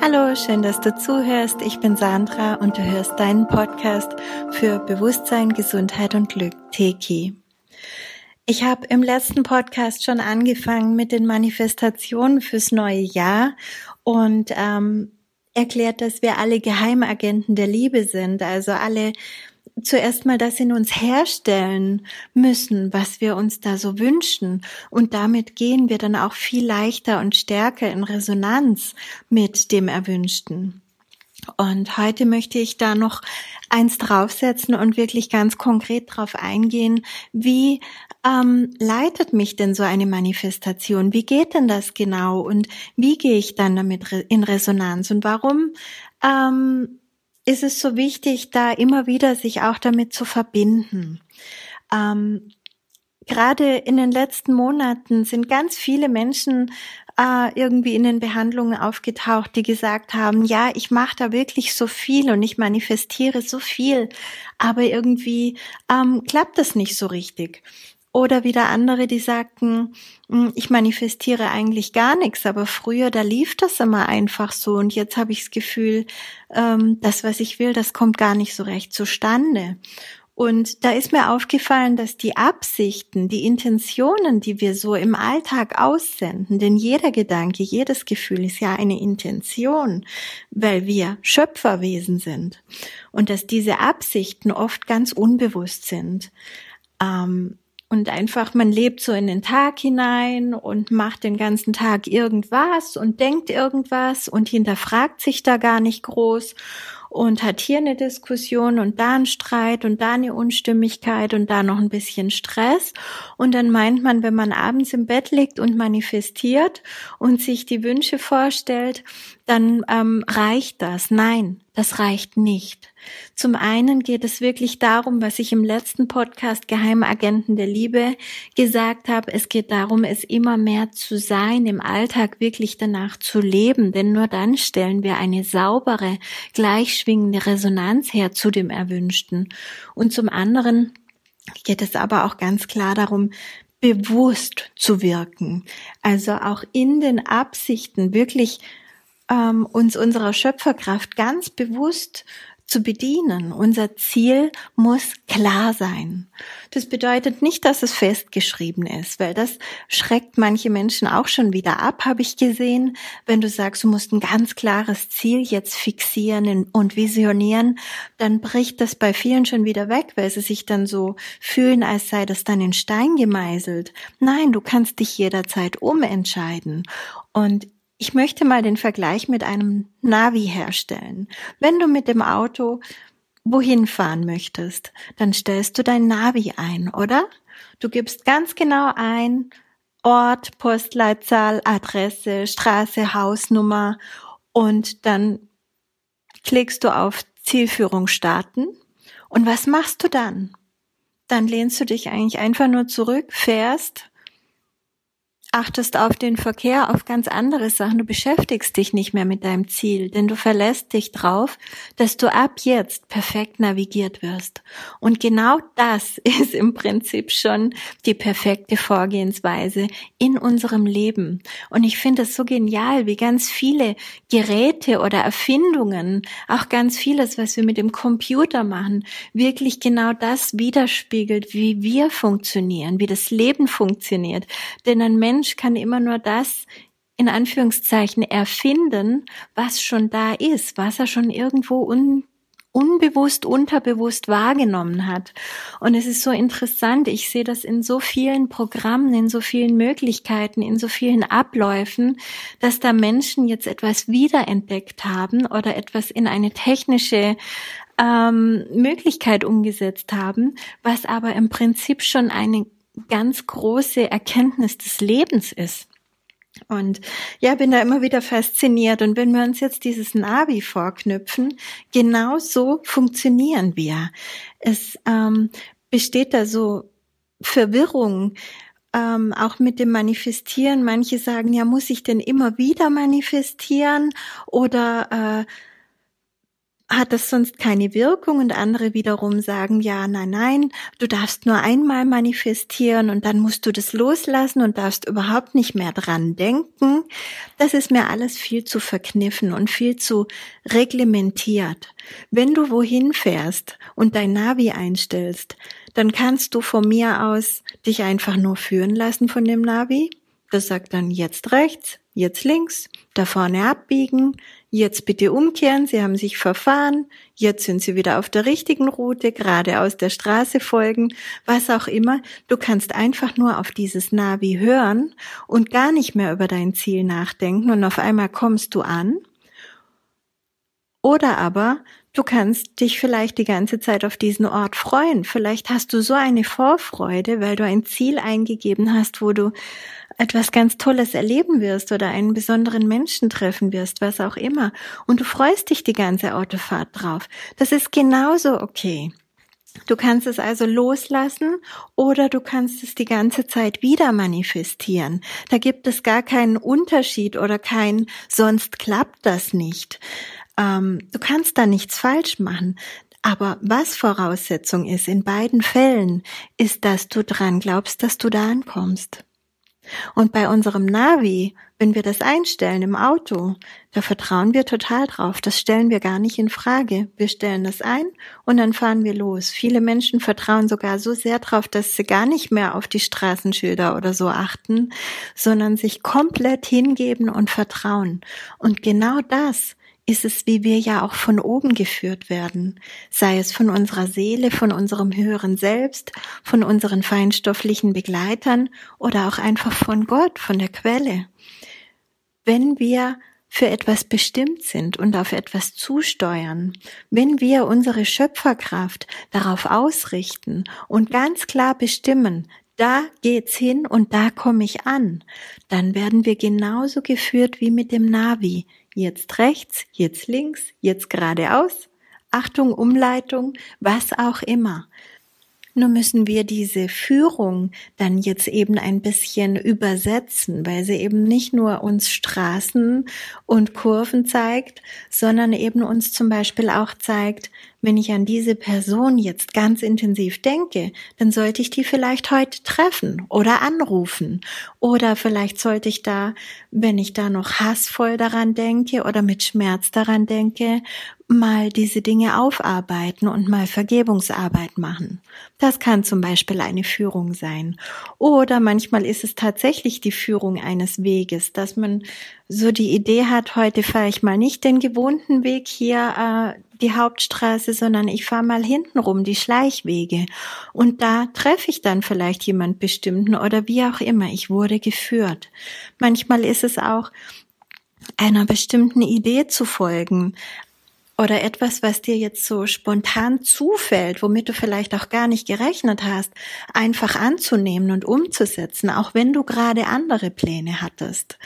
Hallo, schön, dass du zuhörst. Ich bin Sandra und du hörst deinen Podcast für Bewusstsein, Gesundheit und Glück, Teki. Ich habe im letzten Podcast schon angefangen mit den Manifestationen fürs neue Jahr und ähm, erklärt, dass wir alle Geheimagenten der Liebe sind, also alle zuerst mal das in uns herstellen müssen, was wir uns da so wünschen. Und damit gehen wir dann auch viel leichter und stärker in Resonanz mit dem Erwünschten. Und heute möchte ich da noch eins draufsetzen und wirklich ganz konkret drauf eingehen, wie ähm, leitet mich denn so eine Manifestation? Wie geht denn das genau? Und wie gehe ich dann damit in Resonanz? Und warum ähm, ist es so wichtig, da immer wieder sich auch damit zu verbinden. Ähm, gerade in den letzten Monaten sind ganz viele Menschen äh, irgendwie in den Behandlungen aufgetaucht, die gesagt haben, ja, ich mache da wirklich so viel und ich manifestiere so viel, aber irgendwie ähm, klappt das nicht so richtig. Oder wieder andere, die sagten, hm, ich manifestiere eigentlich gar nichts, aber früher, da lief das immer einfach so und jetzt habe ich das Gefühl, ähm, das, was ich will, das kommt gar nicht so recht zustande. Und da ist mir aufgefallen, dass die Absichten, die Intentionen, die wir so im Alltag aussenden, denn jeder Gedanke, jedes Gefühl ist ja eine Intention, weil wir Schöpferwesen sind. Und dass diese Absichten oft ganz unbewusst sind. Ähm, und einfach, man lebt so in den Tag hinein und macht den ganzen Tag irgendwas und denkt irgendwas und hinterfragt sich da gar nicht groß und hat hier eine Diskussion und da einen Streit und da eine Unstimmigkeit und da noch ein bisschen Stress. Und dann meint man, wenn man abends im Bett liegt und manifestiert und sich die Wünsche vorstellt, dann ähm, reicht das. Nein, das reicht nicht. Zum einen geht es wirklich darum, was ich im letzten Podcast Geheimagenten der Liebe gesagt habe. Es geht darum, es immer mehr zu sein, im Alltag wirklich danach zu leben, denn nur dann stellen wir eine saubere, gleichschwingende Resonanz her zu dem Erwünschten. Und zum anderen geht es aber auch ganz klar darum, bewusst zu wirken. Also auch in den Absichten wirklich ähm, uns unserer Schöpferkraft ganz bewusst zu bedienen. Unser Ziel muss klar sein. Das bedeutet nicht, dass es festgeschrieben ist, weil das schreckt manche Menschen auch schon wieder ab, habe ich gesehen. Wenn du sagst, du musst ein ganz klares Ziel jetzt fixieren und visionieren, dann bricht das bei vielen schon wieder weg, weil sie sich dann so fühlen, als sei das dann in Stein gemeißelt. Nein, du kannst dich jederzeit umentscheiden. Und ich möchte mal den Vergleich mit einem Navi herstellen. Wenn du mit dem Auto wohin fahren möchtest, dann stellst du dein Navi ein, oder? Du gibst ganz genau ein Ort, Postleitzahl, Adresse, Straße, Hausnummer und dann klickst du auf Zielführung starten. Und was machst du dann? Dann lehnst du dich eigentlich einfach nur zurück, fährst achtest auf den Verkehr, auf ganz andere Sachen. Du beschäftigst dich nicht mehr mit deinem Ziel, denn du verlässt dich drauf, dass du ab jetzt perfekt navigiert wirst. Und genau das ist im Prinzip schon die perfekte Vorgehensweise in unserem Leben. Und ich finde es so genial, wie ganz viele Geräte oder Erfindungen, auch ganz vieles, was wir mit dem Computer machen, wirklich genau das widerspiegelt, wie wir funktionieren, wie das Leben funktioniert. Denn ein Mensch Mensch kann immer nur das in Anführungszeichen erfinden, was schon da ist, was er schon irgendwo un unbewusst, unterbewusst wahrgenommen hat. Und es ist so interessant, ich sehe das in so vielen Programmen, in so vielen Möglichkeiten, in so vielen Abläufen, dass da Menschen jetzt etwas wiederentdeckt haben oder etwas in eine technische ähm, Möglichkeit umgesetzt haben, was aber im Prinzip schon eine ganz große Erkenntnis des Lebens ist. Und ja, bin da immer wieder fasziniert. Und wenn wir uns jetzt dieses Navi vorknüpfen, genau so funktionieren wir. Es ähm, besteht da so Verwirrung, ähm, auch mit dem Manifestieren. Manche sagen, ja, muss ich denn immer wieder manifestieren? Oder äh, hat das sonst keine Wirkung und andere wiederum sagen, ja, nein, nein, du darfst nur einmal manifestieren und dann musst du das loslassen und darfst überhaupt nicht mehr dran denken. Das ist mir alles viel zu verkniffen und viel zu reglementiert. Wenn du wohin fährst und dein Navi einstellst, dann kannst du von mir aus dich einfach nur führen lassen von dem Navi. Das sagt dann jetzt rechts, jetzt links, da vorne abbiegen, jetzt bitte umkehren, Sie haben sich verfahren, jetzt sind Sie wieder auf der richtigen Route, geradeaus der Straße folgen, was auch immer. Du kannst einfach nur auf dieses Navi hören und gar nicht mehr über dein Ziel nachdenken und auf einmal kommst du an. Oder aber du kannst dich vielleicht die ganze Zeit auf diesen Ort freuen. Vielleicht hast du so eine Vorfreude, weil du ein Ziel eingegeben hast, wo du etwas ganz Tolles erleben wirst oder einen besonderen Menschen treffen wirst, was auch immer. Und du freust dich die ganze Autofahrt drauf. Das ist genauso okay. Du kannst es also loslassen oder du kannst es die ganze Zeit wieder manifestieren. Da gibt es gar keinen Unterschied oder kein, sonst klappt das nicht. Ähm, du kannst da nichts falsch machen. Aber was Voraussetzung ist in beiden Fällen, ist, dass du dran glaubst, dass du da ankommst. Und bei unserem Navi, wenn wir das einstellen im Auto, da vertrauen wir total drauf. Das stellen wir gar nicht in Frage. Wir stellen das ein und dann fahren wir los. Viele Menschen vertrauen sogar so sehr drauf, dass sie gar nicht mehr auf die Straßenschilder oder so achten, sondern sich komplett hingeben und vertrauen. Und genau das ist es, wie wir ja auch von oben geführt werden, sei es von unserer Seele, von unserem höheren Selbst, von unseren feinstofflichen Begleitern oder auch einfach von Gott, von der Quelle. Wenn wir für etwas bestimmt sind und auf etwas zusteuern, wenn wir unsere Schöpferkraft darauf ausrichten und ganz klar bestimmen, da geht's hin und da komme ich an, dann werden wir genauso geführt wie mit dem Navi. Jetzt rechts, jetzt links, jetzt geradeaus. Achtung, Umleitung, was auch immer. Nur müssen wir diese Führung dann jetzt eben ein bisschen übersetzen, weil sie eben nicht nur uns Straßen und Kurven zeigt, sondern eben uns zum Beispiel auch zeigt, wenn ich an diese Person jetzt ganz intensiv denke, dann sollte ich die vielleicht heute treffen oder anrufen. Oder vielleicht sollte ich da, wenn ich da noch hassvoll daran denke oder mit Schmerz daran denke, mal diese Dinge aufarbeiten und mal Vergebungsarbeit machen. Das kann zum Beispiel eine Führung sein. Oder manchmal ist es tatsächlich die Führung eines Weges, dass man so die Idee hat, heute fahre ich mal nicht den gewohnten Weg hier, äh, die Hauptstraße, sondern ich fahre mal hintenrum die Schleichwege. Und da treffe ich dann vielleicht jemand bestimmten oder wie auch immer. Ich wurde geführt. Manchmal ist es auch, einer bestimmten Idee zu folgen, oder etwas, was dir jetzt so spontan zufällt, womit du vielleicht auch gar nicht gerechnet hast, einfach anzunehmen und umzusetzen, auch wenn du gerade andere Pläne hattest.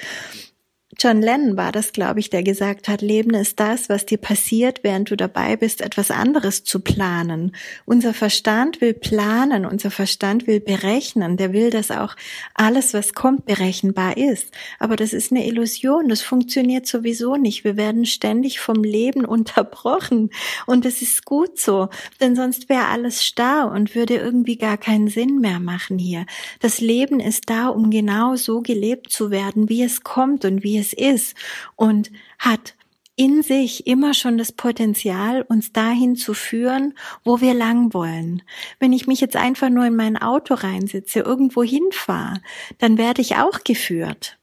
John Lennon war das, glaube ich, der gesagt hat, Leben ist das, was dir passiert, während du dabei bist, etwas anderes zu planen. Unser Verstand will planen, unser Verstand will berechnen, der will, dass auch alles, was kommt, berechenbar ist. Aber das ist eine Illusion, das funktioniert sowieso nicht. Wir werden ständig vom Leben unterbrochen und es ist gut so, denn sonst wäre alles starr und würde irgendwie gar keinen Sinn mehr machen hier. Das Leben ist da, um genau so gelebt zu werden, wie es kommt und wie es es ist und hat in sich immer schon das Potenzial, uns dahin zu führen, wo wir lang wollen. Wenn ich mich jetzt einfach nur in mein Auto reinsitze, irgendwo hinfahre, dann werde ich auch geführt.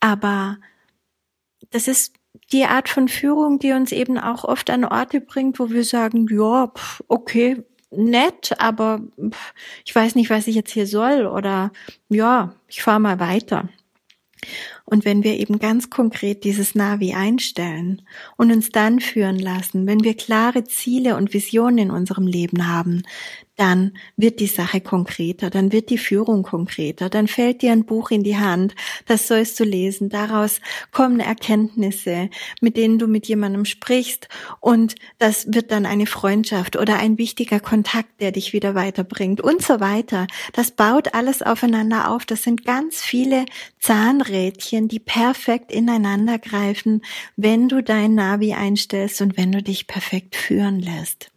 Aber das ist die Art von Führung, die uns eben auch oft an Orte bringt, wo wir sagen, ja, okay, nett, aber ich weiß nicht, was ich jetzt hier soll oder ja, ich fahre mal weiter. Und wenn wir eben ganz konkret dieses Navi einstellen und uns dann führen lassen, wenn wir klare Ziele und Visionen in unserem Leben haben, dann wird die Sache konkreter, dann wird die Führung konkreter, dann fällt dir ein Buch in die Hand, das sollst du lesen, daraus kommen Erkenntnisse, mit denen du mit jemandem sprichst und das wird dann eine Freundschaft oder ein wichtiger Kontakt, der dich wieder weiterbringt und so weiter. Das baut alles aufeinander auf, das sind ganz viele Zahnrädchen, die perfekt ineinander greifen, wenn du dein Navi einstellst und wenn du dich perfekt führen lässt.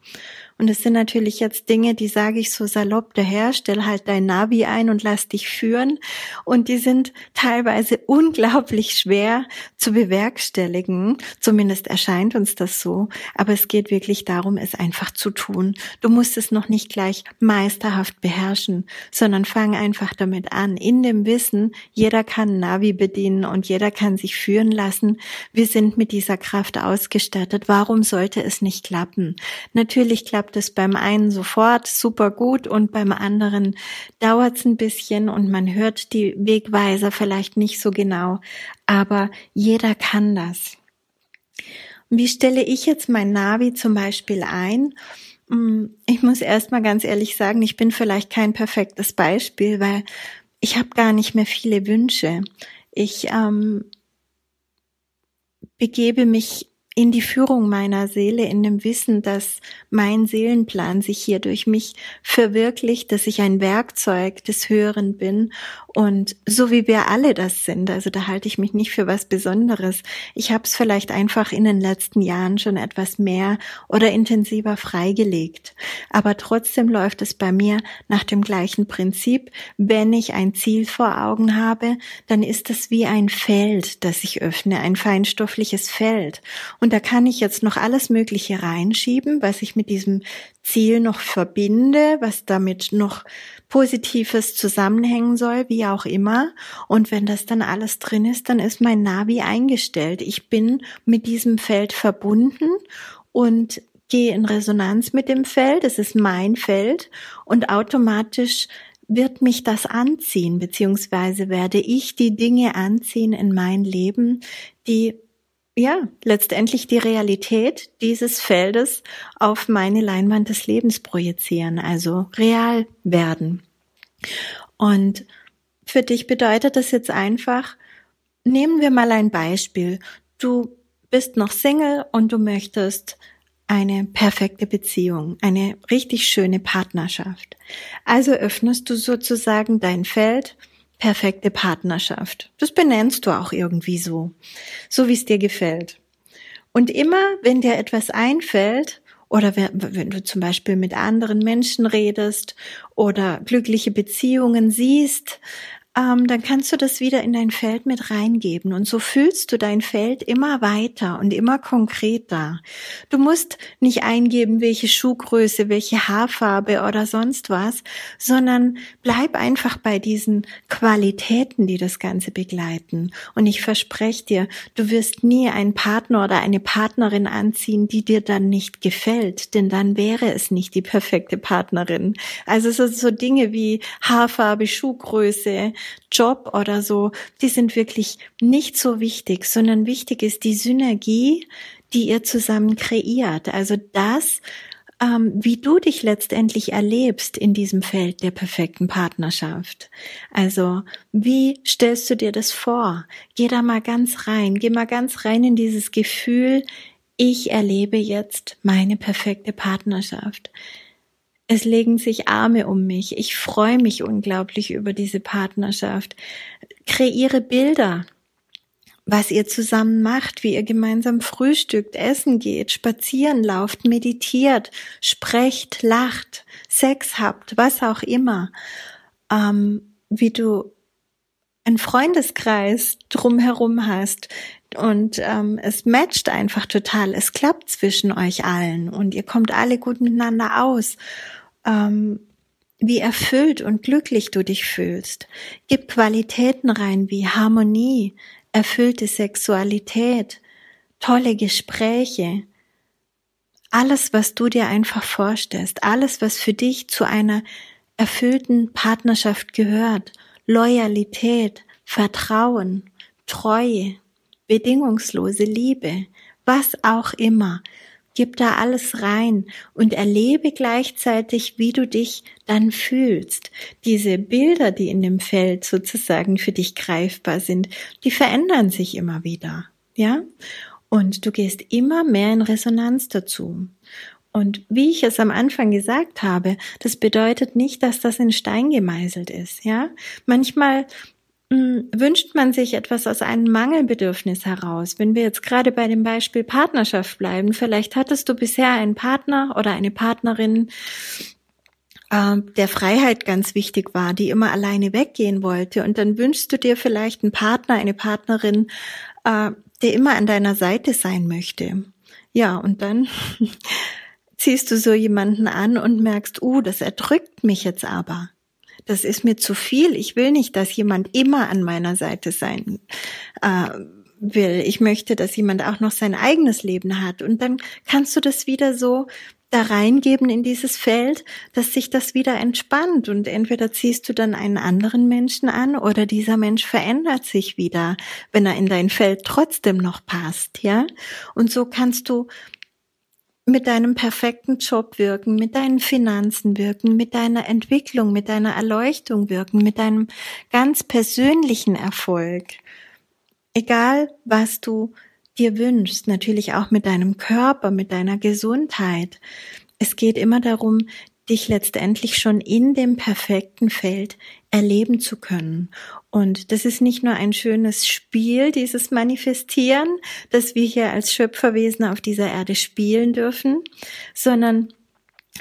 Und es sind natürlich jetzt Dinge, die sage ich so salopp daher, stell halt dein Navi ein und lass dich führen. Und die sind teilweise unglaublich schwer zu bewerkstelligen. Zumindest erscheint uns das so. Aber es geht wirklich darum, es einfach zu tun. Du musst es noch nicht gleich meisterhaft beherrschen, sondern fang einfach damit an. In dem Wissen, jeder kann Navi bedienen und jeder kann sich führen lassen. Wir sind mit dieser Kraft ausgestattet. Warum sollte es nicht klappen? Natürlich klappt klappt es beim einen sofort super gut und beim anderen dauert es ein bisschen und man hört die Wegweiser vielleicht nicht so genau, aber jeder kann das. Wie stelle ich jetzt mein Navi zum Beispiel ein? Hm, ich muss erstmal ganz ehrlich sagen, ich bin vielleicht kein perfektes Beispiel, weil ich habe gar nicht mehr viele Wünsche. Ich ähm, begebe mich in die Führung meiner Seele, in dem Wissen, dass mein Seelenplan sich hier durch mich verwirklicht, dass ich ein Werkzeug des Höheren bin und so wie wir alle das sind. Also da halte ich mich nicht für was Besonderes. Ich habe es vielleicht einfach in den letzten Jahren schon etwas mehr oder intensiver freigelegt. Aber trotzdem läuft es bei mir nach dem gleichen Prinzip. Wenn ich ein Ziel vor Augen habe, dann ist es wie ein Feld, das ich öffne, ein feinstoffliches Feld. Und da kann ich jetzt noch alles Mögliche reinschieben, was ich mit diesem Ziel noch verbinde, was damit noch Positives zusammenhängen soll, wie auch immer. Und wenn das dann alles drin ist, dann ist mein Navi eingestellt. Ich bin mit diesem Feld verbunden und gehe in Resonanz mit dem Feld. Es ist mein Feld und automatisch wird mich das anziehen, beziehungsweise werde ich die Dinge anziehen in mein Leben, die ja, letztendlich die Realität dieses Feldes auf meine Leinwand des Lebens projizieren, also real werden. Und für dich bedeutet das jetzt einfach, nehmen wir mal ein Beispiel. Du bist noch Single und du möchtest eine perfekte Beziehung, eine richtig schöne Partnerschaft. Also öffnest du sozusagen dein Feld perfekte Partnerschaft. Das benennst du auch irgendwie so, so wie es dir gefällt. Und immer, wenn dir etwas einfällt, oder wenn du zum Beispiel mit anderen Menschen redest oder glückliche Beziehungen siehst, ähm, dann kannst du das wieder in dein Feld mit reingeben. Und so fühlst du dein Feld immer weiter und immer konkreter. Du musst nicht eingeben, welche Schuhgröße, welche Haarfarbe oder sonst was, sondern bleib einfach bei diesen Qualitäten, die das Ganze begleiten. Und ich verspreche dir, du wirst nie einen Partner oder eine Partnerin anziehen, die dir dann nicht gefällt, denn dann wäre es nicht die perfekte Partnerin. Also so, so Dinge wie Haarfarbe, Schuhgröße, Job oder so, die sind wirklich nicht so wichtig, sondern wichtig ist die Synergie, die ihr zusammen kreiert. Also das, ähm, wie du dich letztendlich erlebst in diesem Feld der perfekten Partnerschaft. Also wie stellst du dir das vor? Geh da mal ganz rein, geh mal ganz rein in dieses Gefühl, ich erlebe jetzt meine perfekte Partnerschaft. Es legen sich Arme um mich. Ich freue mich unglaublich über diese Partnerschaft. Kreiere Bilder, was ihr zusammen macht, wie ihr gemeinsam frühstückt, essen geht, spazieren lauft, meditiert, sprecht, lacht, Sex habt, was auch immer. Ähm, wie du einen Freundeskreis drumherum hast, und ähm, es matcht einfach total. Es klappt zwischen euch allen und ihr kommt alle gut miteinander aus ähm, wie erfüllt und glücklich du dich fühlst. Gib Qualitäten rein wie Harmonie, erfüllte Sexualität, tolle Gespräche, alles, was du dir einfach vorstellst, alles, was für dich zu einer erfüllten Partnerschaft gehört, Loyalität, Vertrauen, Treue, bedingungslose Liebe, was auch immer. Gib da alles rein und erlebe gleichzeitig, wie du dich dann fühlst. Diese Bilder, die in dem Feld sozusagen für dich greifbar sind, die verändern sich immer wieder. Ja? Und du gehst immer mehr in Resonanz dazu. Und wie ich es am Anfang gesagt habe, das bedeutet nicht, dass das in Stein gemeißelt ist, ja? Manchmal hm, wünscht man sich etwas aus einem Mangelbedürfnis heraus. Wenn wir jetzt gerade bei dem Beispiel Partnerschaft bleiben, vielleicht hattest du bisher einen Partner oder eine Partnerin, äh, der Freiheit ganz wichtig war, die immer alleine weggehen wollte. Und dann wünschst du dir vielleicht einen Partner, eine Partnerin, äh, der immer an deiner Seite sein möchte. Ja, und dann ziehst du so jemanden an und merkst, uh, das erdrückt mich jetzt aber das ist mir zu viel. Ich will nicht, dass jemand immer an meiner Seite sein äh, will. Ich möchte, dass jemand auch noch sein eigenes Leben hat. Und dann kannst du das wieder so da reingeben in dieses Feld, dass sich das wieder entspannt und entweder ziehst du dann einen anderen Menschen an oder dieser Mensch verändert sich wieder, wenn er in dein Feld trotzdem noch passt, ja? Und so kannst du mit deinem perfekten Job wirken, mit deinen Finanzen wirken, mit deiner Entwicklung, mit deiner Erleuchtung wirken, mit deinem ganz persönlichen Erfolg. Egal, was du dir wünschst, natürlich auch mit deinem Körper, mit deiner Gesundheit. Es geht immer darum, dich letztendlich schon in dem perfekten Feld erleben zu können. Und das ist nicht nur ein schönes Spiel, dieses Manifestieren, das wir hier als Schöpferwesen auf dieser Erde spielen dürfen, sondern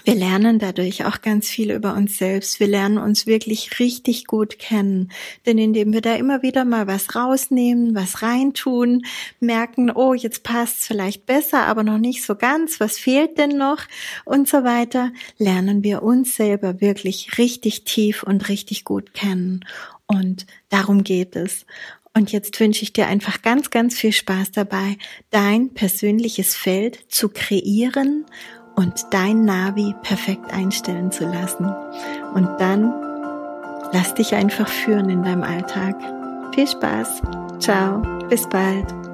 wir lernen dadurch auch ganz viel über uns selbst. Wir lernen uns wirklich richtig gut kennen. Denn indem wir da immer wieder mal was rausnehmen, was reintun, merken, oh, jetzt passt's vielleicht besser, aber noch nicht so ganz, was fehlt denn noch und so weiter, lernen wir uns selber wirklich richtig tief und richtig gut kennen. Und darum geht es. Und jetzt wünsche ich dir einfach ganz, ganz viel Spaß dabei, dein persönliches Feld zu kreieren und dein Navi perfekt einstellen zu lassen. Und dann lass dich einfach führen in deinem Alltag. Viel Spaß. Ciao. Bis bald.